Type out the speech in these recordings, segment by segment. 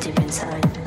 deep inside.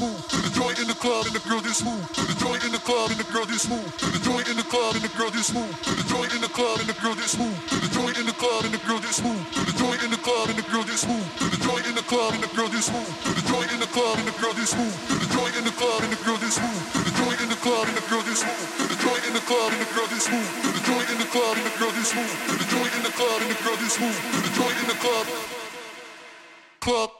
Move. The joint in the club and the girl this move. The joint in the club and the girl this move. The joint in the club and the girl this move. The joint in the club and the girl this move. The joint in the club and the girl this move. The joint in the club and the girl this move. The joint in the club and the girl this move. The joint in the club and the girl this move. The joint in the club and the girl this move. The joint in the club and the girl this move. The joint in the club and the girl this move. The joint in the club and the girl this move. The joint in the club and the girl this move. The joint in the club. Club.